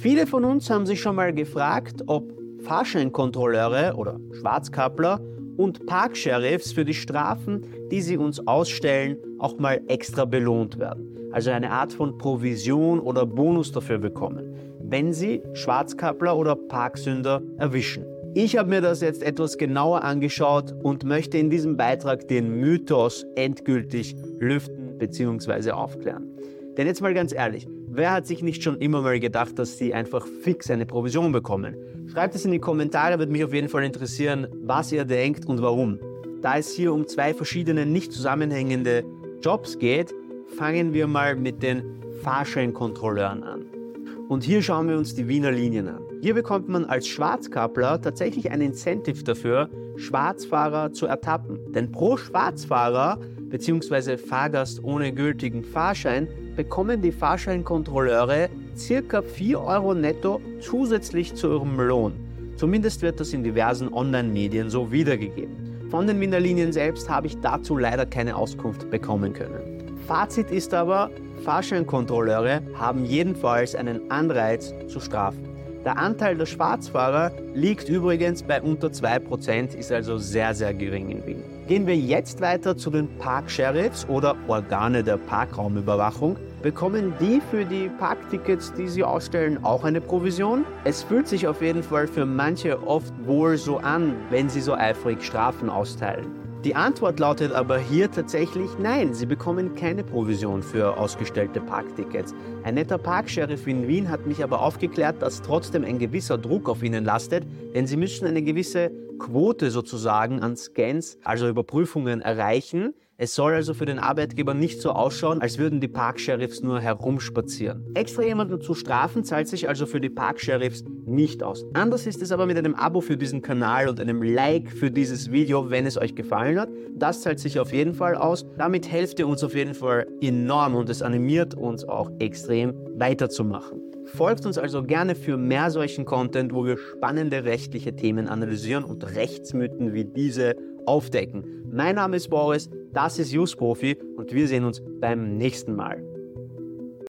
Viele von uns haben sich schon mal gefragt, ob Fahrscheinkontrolleure oder Schwarzkappler und Parksheriffs für die Strafen, die sie uns ausstellen, auch mal extra belohnt werden. Also eine Art von Provision oder Bonus dafür bekommen, wenn sie Schwarzkappler oder Parksünder erwischen. Ich habe mir das jetzt etwas genauer angeschaut und möchte in diesem Beitrag den Mythos endgültig lüften bzw. aufklären. Denn jetzt mal ganz ehrlich, wer hat sich nicht schon immer mal gedacht, dass sie einfach fix eine Provision bekommen? Schreibt es in die Kommentare, würde mich auf jeden Fall interessieren, was ihr denkt und warum. Da es hier um zwei verschiedene nicht zusammenhängende Jobs geht, fangen wir mal mit den Fahrscheinkontrolleuren an. Und hier schauen wir uns die Wiener Linien an. Hier bekommt man als Schwarzkappler tatsächlich ein Incentive dafür, Schwarzfahrer zu ertappen. Denn pro Schwarzfahrer bzw. Fahrgast ohne gültigen Fahrschein bekommen die Fahrscheinkontrolleure circa 4 Euro netto zusätzlich zu ihrem Lohn. Zumindest wird das in diversen Online-Medien so wiedergegeben. Von den Wiener Linien selbst habe ich dazu leider keine Auskunft bekommen können. Fazit ist aber, Fahrscheinkontrolleure haben jedenfalls einen Anreiz zu strafen. Der Anteil der Schwarzfahrer liegt übrigens bei unter 2%, ist also sehr, sehr gering in Wien. Gehen wir jetzt weiter zu den Parksheriffs oder Organe der Parkraumüberwachung. Bekommen die für die Parktickets, die sie ausstellen, auch eine Provision? Es fühlt sich auf jeden Fall für manche oft wohl so an, wenn sie so eifrig Strafen austeilen. Die Antwort lautet aber hier tatsächlich nein, sie bekommen keine Provision für ausgestellte Parktickets. Ein netter Parksheriff in Wien hat mich aber aufgeklärt, dass trotzdem ein gewisser Druck auf ihnen lastet, denn sie müssen eine gewisse Quote sozusagen an Scans, also Überprüfungen erreichen, es soll also für den Arbeitgeber nicht so ausschauen, als würden die Parksheriffs nur herumspazieren. Extra jemanden zu strafen zahlt sich also für die Parksheriffs nicht aus. Anders ist es aber mit einem Abo für diesen Kanal und einem Like für dieses Video, wenn es euch gefallen hat. Das zahlt sich auf jeden Fall aus. Damit helft ihr uns auf jeden Fall enorm und es animiert uns auch extrem weiterzumachen. Folgt uns also gerne für mehr solchen Content, wo wir spannende rechtliche Themen analysieren und Rechtsmythen wie diese aufdecken. Mein Name ist Boris, das ist Just Profi und wir sehen uns beim nächsten Mal.